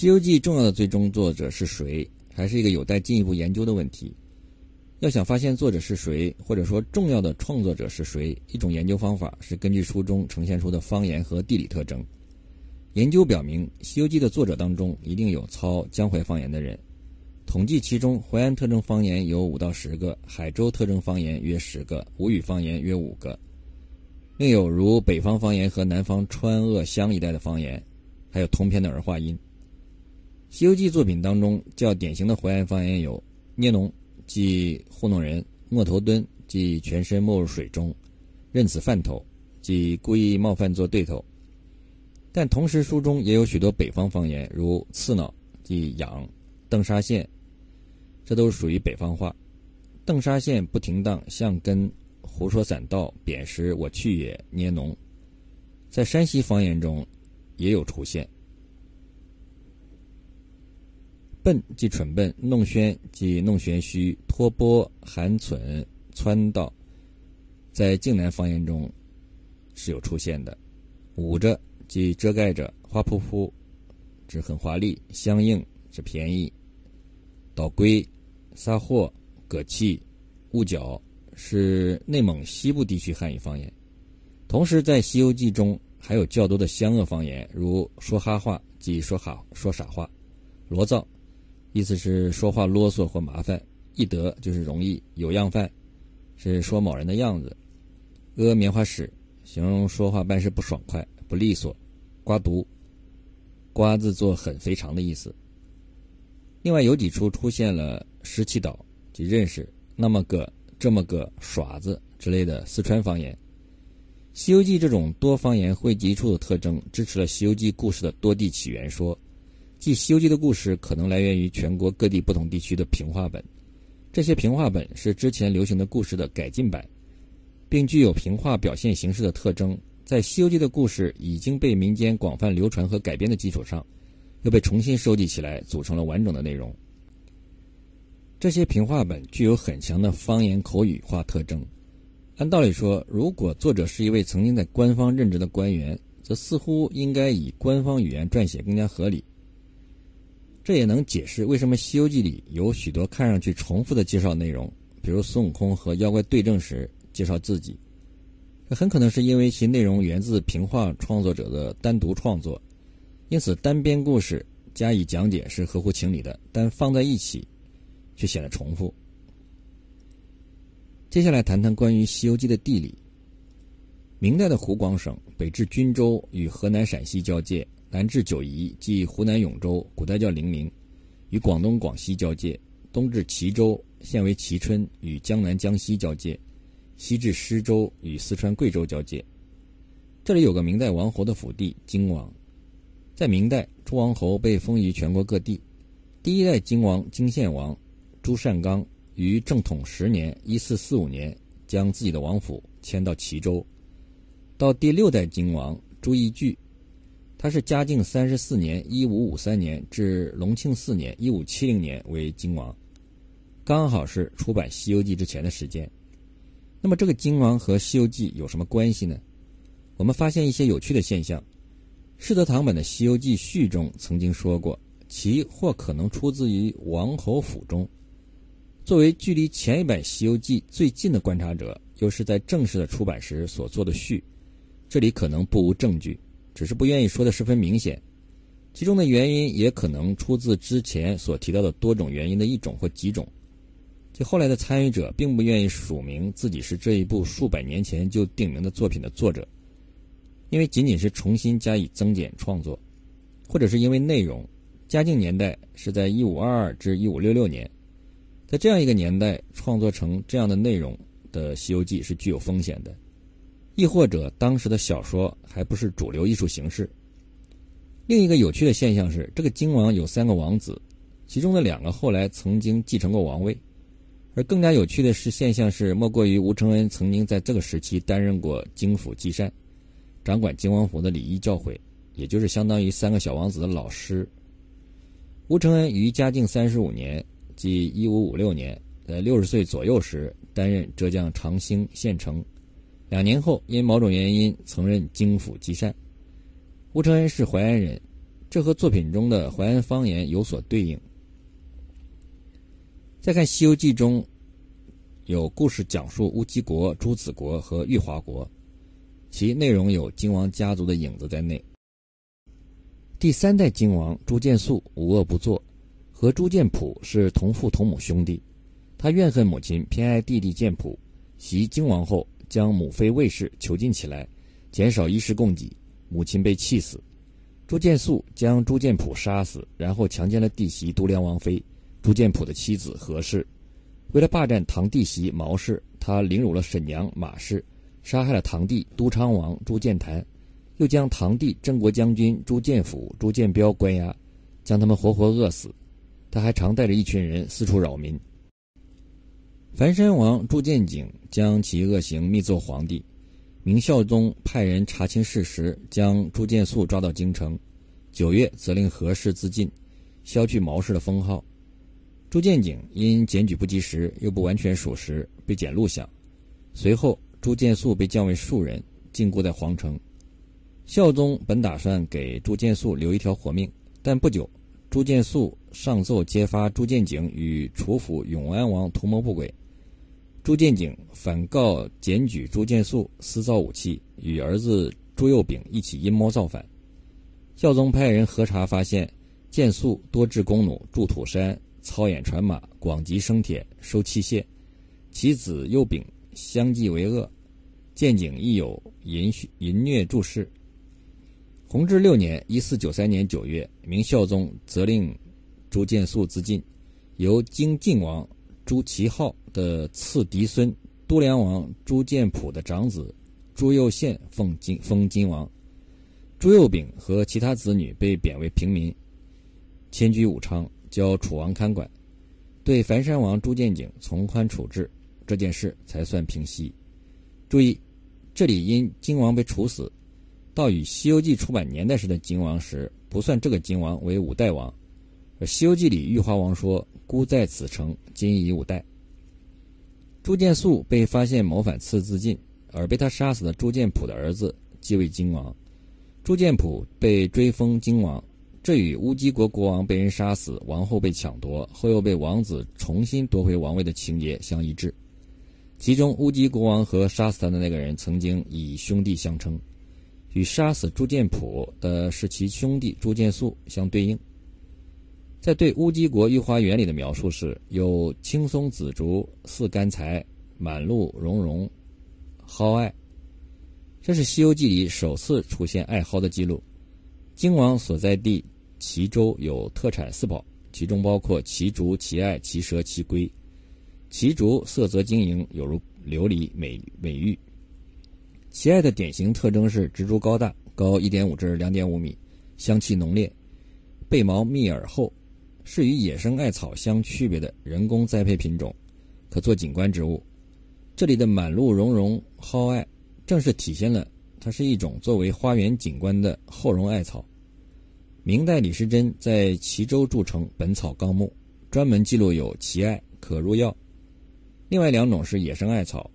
西游记》重要的最终作者是谁，还是一个有待进一步研究的问题。要想发现作者是谁，或者说重要的创作者是谁，一种研究方法是根据书中呈现出的方言和地理特征。研究表明，《西游记》的作者当中一定有操江淮方言的人。统计其中，淮安特征方言有五到十个，海州特征方言约十个，吴语方言约五个。另有如北方方言和南方川鄂湘一带的方言，还有通篇的儿化音。《西游记》作品当中较典型的淮安方言有捏农。即糊弄人，摸头蹲，即全身没入水中，认此饭头，即故意冒犯做对头。但同时书中也有许多北方方言，如刺挠，即痒，邓沙县，这都属于北方话。邓沙县不停当，像根，胡说散道，贬时我去也，捏农，在山西方言中也有出现。笨即蠢笨，弄玄即弄玄虚，托钵含存撺道，在晋南方言中是有出现的。捂着即遮盖着，花扑扑指很华丽，相应指便宜。捣龟、撒货、葛气、雾角是内蒙西部地区汉语方言。同时，在《西游记》中还有较多的湘鄂方言，如说哈话即说哈说傻话，罗造。意思是说话啰嗦或麻烦，易得就是容易，有样范是说某人的样子，阿棉花屎形容说话办事不爽快、不利索，瓜毒，瓜字做很非常的意思。另外有几处出现了湿气岛即认识那么个这么个耍子之类的四川方言。《西游记》这种多方言汇集处的特征，支持了《西游记》故事的多地起源说。即《西游记》的故事可能来源于全国各地不同地区的平话本，这些平话本是之前流行的故事的改进版，并具有平话表现形式的特征。在《西游记》的故事已经被民间广泛流传和改编的基础上，又被重新收集起来，组成了完整的内容。这些平话本具有很强的方言口语化特征。按道理说，如果作者是一位曾经在官方任职的官员，则似乎应该以官方语言撰写更加合理。这也能解释为什么《西游记》里有许多看上去重复的介绍内容，比如孙悟空和妖怪对阵时介绍自己。这很可能是因为其内容源自平话创作者的单独创作，因此单编故事加以讲解是合乎情理的，但放在一起却显得重复。接下来谈谈关于《西游记》的地理。明代的湖广省北至均州，与河南陕西交界。南至九夷，即湖南永州（古代叫零陵），与广东广西交界；东至齐州（现为蕲春），与江南江西交界；西至施州，与四川贵州交界。这里有个明代王侯的府邸荆王。在明代，诸王侯被封于全国各地。第一代荆王荆献王朱善刚于正统十年（一四四五年）将自己的王府迁到齐州。到第六代荆王朱义巨。他是嘉靖三十四年（一五五三年）至隆庆四年（一五七零年）为金王，刚好是出版《西游记》之前的时间。那么，这个金王和《西游记》有什么关系呢？我们发现一些有趣的现象。世德堂本的《西游记》序中曾经说过，其或可能出自于王侯府中。作为距离前一版《西游记》最近的观察者，又是在正式的出版时所做的序，这里可能不无证据。只是不愿意说的十分明显，其中的原因也可能出自之前所提到的多种原因的一种或几种。即后来的参与者并不愿意署名自己是这一部数百年前就定名的作品的作者，因为仅仅是重新加以增减创作，或者是因为内容。嘉靖年代是在一五二二至一五六六年，在这样一个年代创作成这样的内容的《西游记》是具有风险的。亦或者，当时的小说还不是主流艺术形式。另一个有趣的现象是，这个荆王有三个王子，其中的两个后来曾经继承过王位。而更加有趣的是，现象是莫过于吴承恩曾经在这个时期担任过京府祭善，掌管金王府的礼仪教诲，也就是相当于三个小王子的老师。吴承恩于嘉靖三十五年，即一五五六年，在六十岁左右时，担任浙江长兴县丞。两年后，因某种原因曾任京府积善。吴承恩是淮安人，这和作品中的淮安方言有所对应。再看《西游记》中有故事讲述乌鸡国、朱子国和玉华国，其内容有金王家族的影子在内。第三代金王朱见素无恶不作，和朱见普是同父同母兄弟。他怨恨母亲偏爱弟弟建普，袭金王后将母妃卫氏囚禁起来，减少衣食供给，母亲被气死。朱见素将朱见普杀死，然后强奸了弟媳都梁王妃。朱建普的妻子何氏，为了霸占堂弟媳毛氏，他凌辱了婶娘马氏，杀害了堂弟都昌王朱建谭，又将堂弟镇国将军朱建甫、朱建彪关押，将他们活活饿死。他还常带着一群人四处扰民。樊山王朱见景将其恶行密奏皇帝，明孝宗派人查清事实，将朱见素抓到京城。九月，责令何氏自尽，削去毛氏的封号。朱见景因检举不及时，又不完全属实，被检录下。随后，朱见素被降为庶人，禁锢在皇城。孝宗本打算给朱见素留一条活命，但不久，朱见素上奏揭发朱见景与楚府永安王图谋不轨。朱见景反告检举朱见素私造武器，与儿子朱佑秉一起阴谋造反。孝宗派人核查，发现见素多置弓弩，筑土山。操演船马，广集生铁，收器械，其子幼秉相继为恶，见景亦有淫淫虐注释。弘治六年（一四九三年九月），明孝宗责令朱见素自尽，由京晋王朱祁镐的次嫡孙都梁王朱建普的长子朱佑宪奉金封金王，朱佑秉和其他子女被贬为平民，迁居武昌。交楚王看管，对樊山王朱建景从宽处置，这件事才算平息。注意，这里因金王被处死，到与《西游记》出版年代时的金王时，不算这个金王为五代王。《西游记》里玉华王说：“孤在此城，今已五代。”朱见素被发现谋反，刺自尽，而被他杀死的朱见普的儿子继位金王。朱见普被追封金王。这与乌鸡国国王被人杀死，王后被抢夺，后又被王子重新夺回王位的情节相一致。其中，乌鸡国王和杀死他的那个人曾经以兄弟相称，与杀死朱见普的是其兄弟朱见素相对应。在对乌鸡国御花园里的描述是：有青松紫竹似干柴，满路茸茸蒿艾。这是《西游记》里首次出现艾蒿的记录。荆王所在地齐州有特产四宝，其中包括奇竹、奇艾、奇蛇、齐龟。奇竹色泽晶莹，有如琉璃美美玉。奇艾的典型特征是植株高大，高一点五至两点五米，香气浓烈，背毛密而厚，是与野生艾草相区别的人工栽培品种，可做景观植物。这里的满路茸茸蒿艾，正是体现了它是一种作为花园景观的厚绒艾草。明代李时珍在齐州著成《本草纲目》，专门记录有奇艾可入药。另外两种是野生艾草，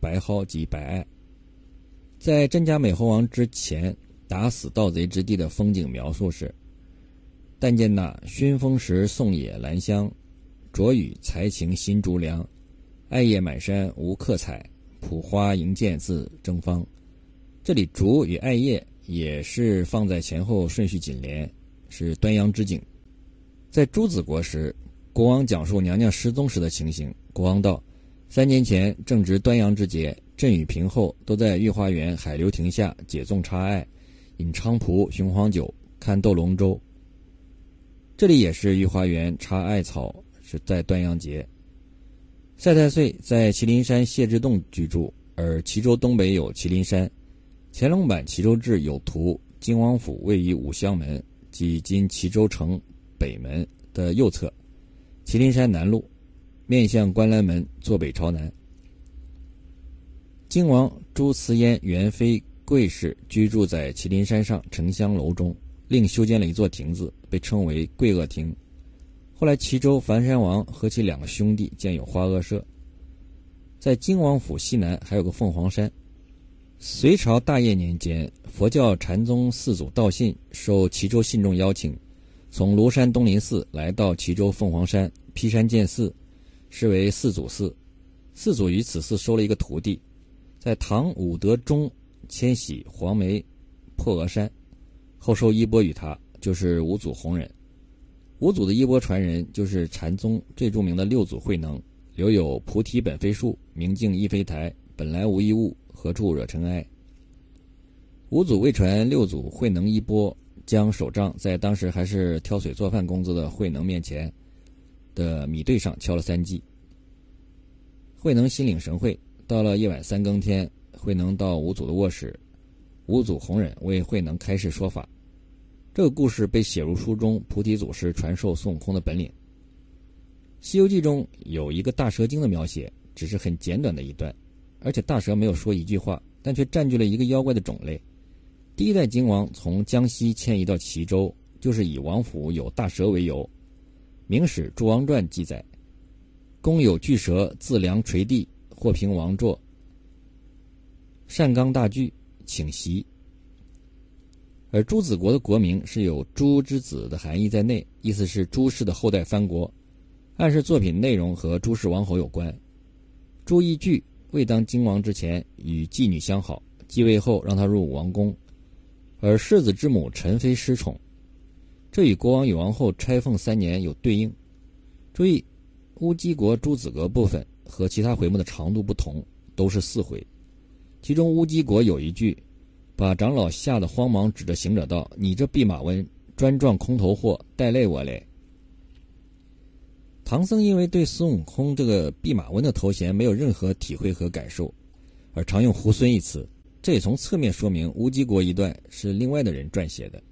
白蒿及白艾。在真假美猴王之前，打死盗贼之地的风景描述是：但见那熏风时送野兰香，着雨才晴新竹凉，艾叶满山无客采，蒲花迎见自征方。这里竹与艾叶。也是放在前后顺序紧连，是端阳之景。在朱子国时，国王讲述娘娘失踪时的情形。国王道：三年前正值端阳之节，朕与平后都在御花园海流亭下解粽插艾，饮菖蒲雄黄酒，看斗龙舟。这里也是御花园插艾草，是在端阳节。赛太岁在麒麟山谢之洞居住，而齐州东北有麒麟山。乾隆版《齐州志》有图，金王府位于五香门，即今齐州城北门的右侧，麒麟山南路，面向观澜门，坐北朝南。金王朱慈嫣元妃贵氏居住在麒麟山上沉香楼中，另修建了一座亭子，被称为贵萼亭。后来，齐州樊山王和其两个兄弟建有花萼社。在金王府西南还有个凤凰山。隋朝大业年间，佛教禅宗四祖道信受齐州信众邀请，从庐山东林寺来到齐州凤凰山劈山建寺，是为四祖寺。四祖于此寺收了一个徒弟，在唐武德中迁徙黄梅破峨山，后收衣钵与他，就是五祖弘忍。五祖的衣钵传人就是禅宗最著名的六祖慧能，留有“菩提本非树，明镜亦非台，本来无一物，何处惹尘埃”。五祖未传六祖慧能衣钵，将手杖在当时还是挑水做饭工作的慧能面前的米堆上敲了三记。慧能心领神会，到了夜晚三更天，慧能到五祖的卧室，五祖弘忍为慧能开示说法。这个故事被写入书中，菩提祖师传授孙悟空的本领。《西游记》中有一个大蛇精的描写，只是很简短的一段，而且大蛇没有说一句话，但却占据了一个妖怪的种类。第一代金王从江西迁移到齐州，就是以王府有大蛇为由。《明史·诸王传》记载：“宫有巨蛇，自梁垂地，或平王座，善纲大巨，请袭。”而朱子国的国名是有“朱之子”的含义在内，意思是朱氏的后代藩国，暗示作品内容和朱氏王侯有关。朱义具未当金王之前与妓女相好，继位后让他入王宫，而世子之母陈妃失宠，这与国王与王后拆封三年有对应。注意，乌鸡国朱子国部分和其他回目的长度不同，都是四回，其中乌鸡国有一句。把长老吓得慌忙，指着行者道：“你这弼马温，专撞空头货，带累我嘞！”唐僧因为对孙悟空这个弼马温的头衔没有任何体会和感受，而常用猢狲一词，这也从侧面说明乌鸡国一段是另外的人撰写的。